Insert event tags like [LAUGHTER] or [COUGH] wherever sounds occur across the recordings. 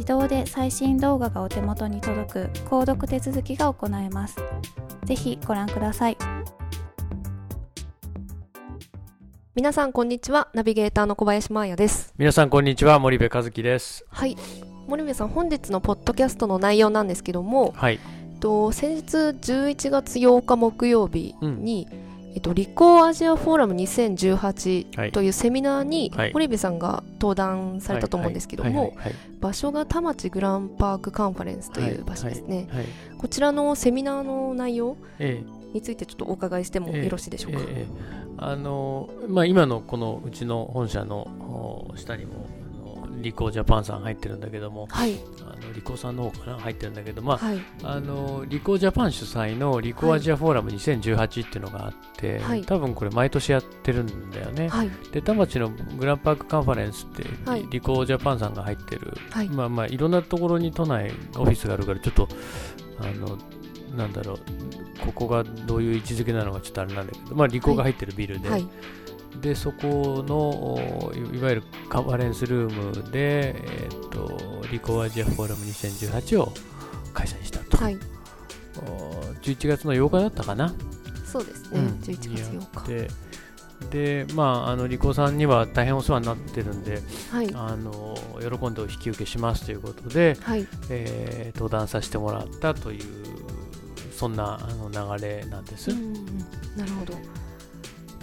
自動で最新動画がお手元に届く購読手続きが行えます。ぜひご覧ください。皆さんこんにちは。ナビゲーターの小林真彩です。皆さんこんにちは。森部和樹です。はい。森部さん本日のポッドキャストの内容なんですけども、はい。と先日11月8日木曜日に、えっと、リコーアジアフォーラムはい。2018というセミナーにはい。森部さんが登壇されたと思うんですけども、場所が田町グランパークカンファレンスという場所ですね、こちらのセミナーの内容えについてちょっとお伺いしてもええ。よろしいでしょうか、ええ。あのまあ今のこのうちの本社のお下にもリコージャパンさん入ってるんだけどもはい。あのリコーさんの方かな入ってるんだけどまあはい。あのリコージャパン主催のリコーアジアフォーラム2018っていうのがあって、はい。多分これ毎年やってるんだよね、はい。で田町のグランパークカンファレンスって、はい。リコージャパンさんが入ってるはい。まあまあいろんなところに都内オフィスがあるからちょっとあのなんだろうここがどういう位置づけなのかちょっとあれなんだけどまあリコーが入ってるビルで、はいでそこのおいいわゆるカンファレンスルームで、えー、とリコーアジアフォーラム2018を開催したと、はい。お11月の8日だったかな、そうですね、うん。11月8日。でまああのリコーさんには大変お世話になってるんではい。あの喜んでお引き受けしますということで、はい。えー登壇させてもらったというそんなあの流れなんです。なるほど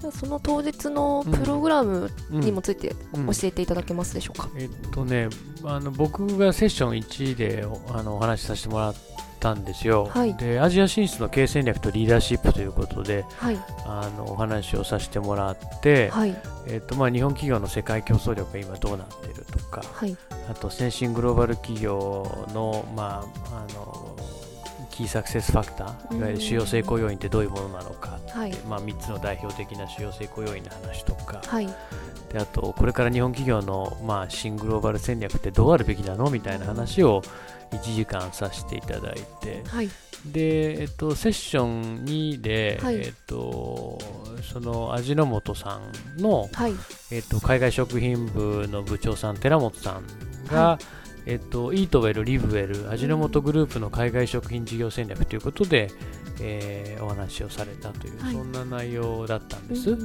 じゃあその当日のプログラムうんにもついてうん。教えていただけますでしょうか、えっとねあの僕がセッション1でおあのお話しさせてもらったんですよ。はい。でアジア進出の経営戦略とリーダーシップということではい。あのお話をさせてもらって、はい。えっとまあ、日本企業の世界競争力が今どうなっているとかはい。あと先進グローバル企業の,、まあ、あのキーサクセスファクターいわゆる主要成功要因ってどういうものなのかはい。まあ、3つの代表的な主要成功要因の話とか、はい。であとこれから日本企業の、まあ、新グローバル戦略ってどうあるべきなのみたいな話を1時間させていただいて。はい。で、えっと、セッション2で、はい。えっと、その味の素さんの、はい。えっと、海外食品部の部長さん寺本さんが、はえっと、イートウェル、リブウェル、味の素グループの海外食品事業戦略ということで、えーお話をされたという、はい。そんな内容だったんです。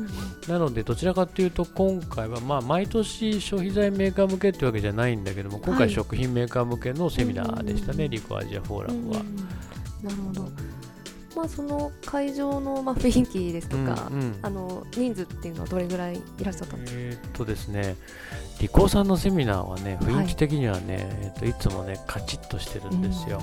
なので、どちらかというと、今回は、まあ、毎年消費財メーカー向けというわけじゃないんだけども、今はい。回食品メーカー向けのセミナーでしたね、うん。リコアジアフォーラムは。うんうんうん。なるほどまあその会場のまあ雰囲気ですとか、うんうん。あの人数っていうのはどれぐらいいらっしゃったんですか、えーっとですね、リコーさんのセミナーはね、雰囲気的にはね、えーっといつもね、カチッとしてるんですよ。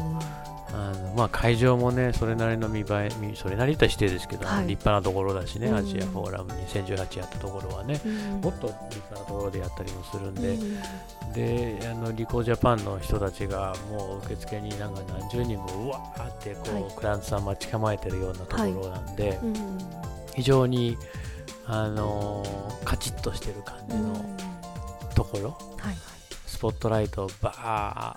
ああのまあ、会場もね、それなりの見栄え、見それなりとはしてですけど、はい。立派なところだしね、うん。アジアフォーラム2018やったところはね、うん。もっと立派なところでやったりもするんで、うん。であのリコージャパンの人たちがもう受付になんか何十人もうわーってこう、はい。クライアントさん待ち構えてるようなところなんで、うん非常に、あのーカチッとしてる感じのところ、はい。スポットライトをバ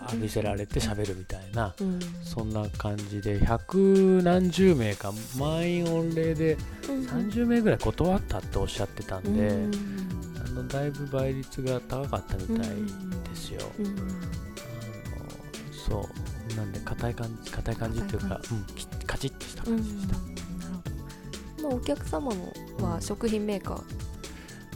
ー浴びせられて喋るみたいな、うん。そんな感じで百何十名か満員御礼で30名ぐらい断ったっておっしゃってたんで、あのだいぶ倍率が高かったみたいですよ。うん。あのそう。なんで硬い感じ硬い感じっていうか、うん、きカチッとしたうん感じでした。お客様のは食品メーカー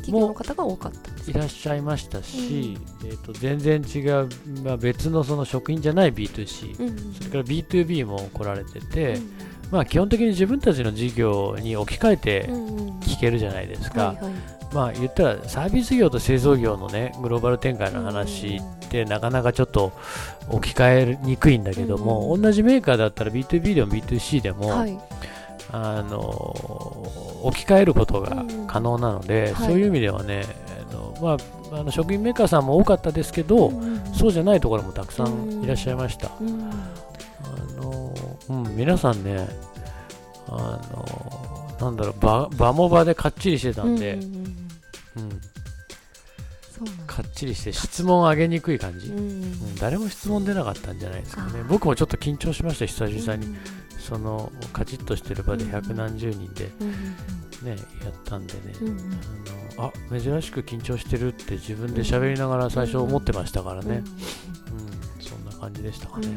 企業の方が多かったいらっしゃいましたし、えー、と全然違う、まあ、別のその食品じゃない B2C、うんそれから B2B も来られてて、まあ、基本的に自分たちの事業に置き換えてうん聞けるじゃないですか、まあ言ったらサービス業と製造業のねグローバル展開の話ってなかなかちょっと置き換えにくいんだけども、うん同じメーカーだったら B2B でも B2C でも、はいあの置き換えることが可能なので、はい。そういう意味ではね、あのまあ、あの食品メーカーさんも多かったですけど、そうじゃないところもたくさんいらっしゃいました。うん。あのうん、皆さんね、あのなんだろう場、場も場でかっちりしてたんで、うんうんうんかっちりして質問上げにくい感じ、うん。うん誰も質問出なかったんじゃないですかね。僕もちょっと緊張しました、久々に。うんそのカチッとしてる場でうん。百何十人でうんね、やったんでね、あのあ珍しく緊張してるって自分で喋りながら最初思ってましたからね、うんそんな感じでしたかね。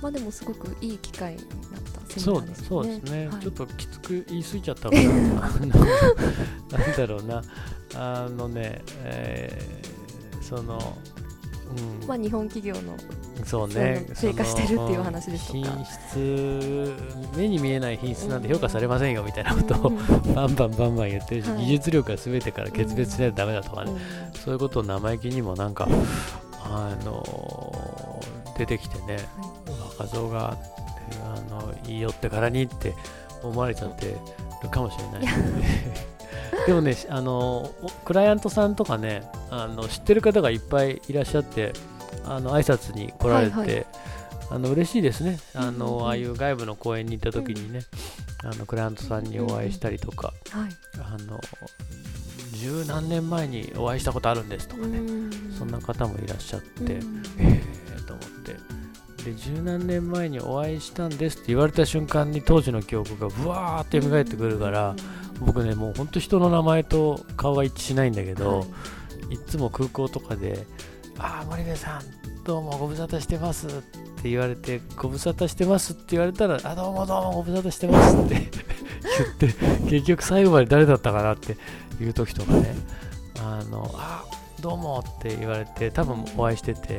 まあでもすごくいい機会になったセミそうそうですね、はい。ちょっときつく言い過ぎちゃったから、なんだろうな、あのね、えーその、うん、まあ日本企業のそうね、低下してるっていう話ですとか。品質、目に見えない品質なんて評価されませんよみたいなことをバンバンバンバン言ってるし、はい。技術力が全てから決別しないとダメだとかね、そういうことを生意気にもなんか、あの出てきてね、若造があの言い寄ってからにって思われちゃってるかもしれない。[LAUGHS] でもね、あのおクライアントさんとかねあの、知ってる方がいっぱいいらっしゃって、あの挨拶に来られて、はいはい。あの嬉しいですね。あの、うんうんうん。ああいう外部の公演に行った時にね、あのクライアントさんにお会いしたりとか、はい。あの十何年前にお会いしたことあるんですとかね、そんな方もいらっしゃって、うん。えーと思って。で十何年前にお会いしたんですって言われた瞬間に当時の記憶がぶわーって蘇ってくるから、僕ねもうほんと人の名前と顔が一致しないんだけど、はい。い、つも空港とかで「ああ森部さんどうもご無沙汰してます」って言われて「ご無沙汰してます」って言われたら「あどうもどうもご無沙汰してます」って [LAUGHS] 言って結局最後まで誰だったかなっていう時とかね「あのあどうも」って言われて多分お会いしてて。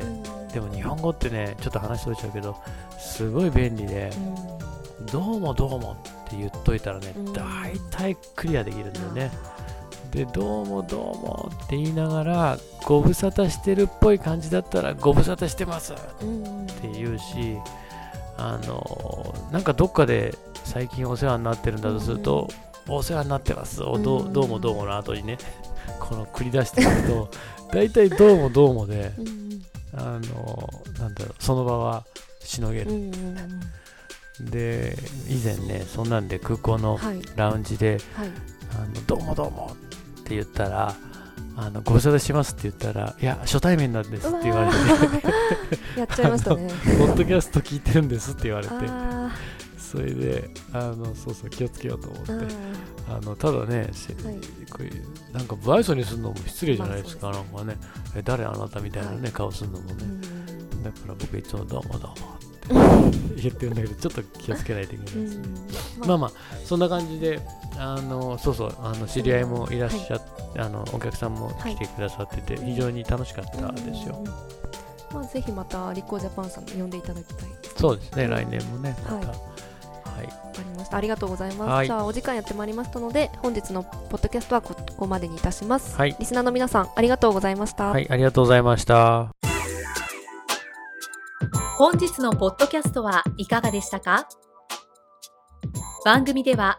でも日本語ってね、ちょっと話しといちゃうけど、すごい便利で、どうもどうもって言っといたらねうん、大体クリアできるんだよね。で、どうもどうもって言いながら、ご無沙汰してるっぽい感じだったら、ご無沙汰してます。って言うし、あの、なんかどっかで最近お世話になってるんだとすると、お世話になってます。おどうどうもどうもの後にね、この繰り出していくと、大体どうもどうもで、あのなんだろうその場はしのげる、で以前ねそんなんで空港のはい。ラウンジではい「あのどうもどうも」って言ったら「あのご無沙汰します」って言ったら「いや初対面なんです」って言われて、ね [LAUGHS] やっちゃいましたね「ポッドキャスト聞いてるんです」って言われて。あそれであのそうそう気をつけようと思って。ーあのただね、せはい。こういうなんか不愛想にするのも失礼じゃないですか、まあなんかね。え誰あなたみたいなね、はい。顔するのもね、うん。だから僕いつもどうもどうもって [LAUGHS] 言ってるんだけど、ちょっと気をつけないといけないですね。まあまあ、そんな感じで、あのそうそう、あの知り合いもいらっしゃって、あのお客さんも来てくださってて、はい。非常に楽しかったですよ。うんまあぜひまたリコージャパンさん呼んでいただきたい。そうですね、来年もね、また。ははい、わかりました。ありがとうございます、はい。じゃあお時間やってまいりましたので本日のポッドキャストはここまでにいたします、はい。リスナーの皆さんありがとうございました、はい、ありがとうございました。本日のポッドキャストはいかがでしたか？番組では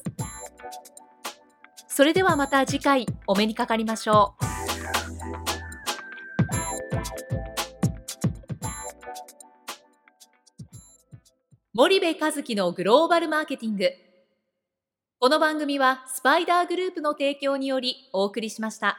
それではまた次回お目にかかりましょう。森部和樹のグローバルマーケティング。この番組はスパイダーグループの提供によりお送りしました。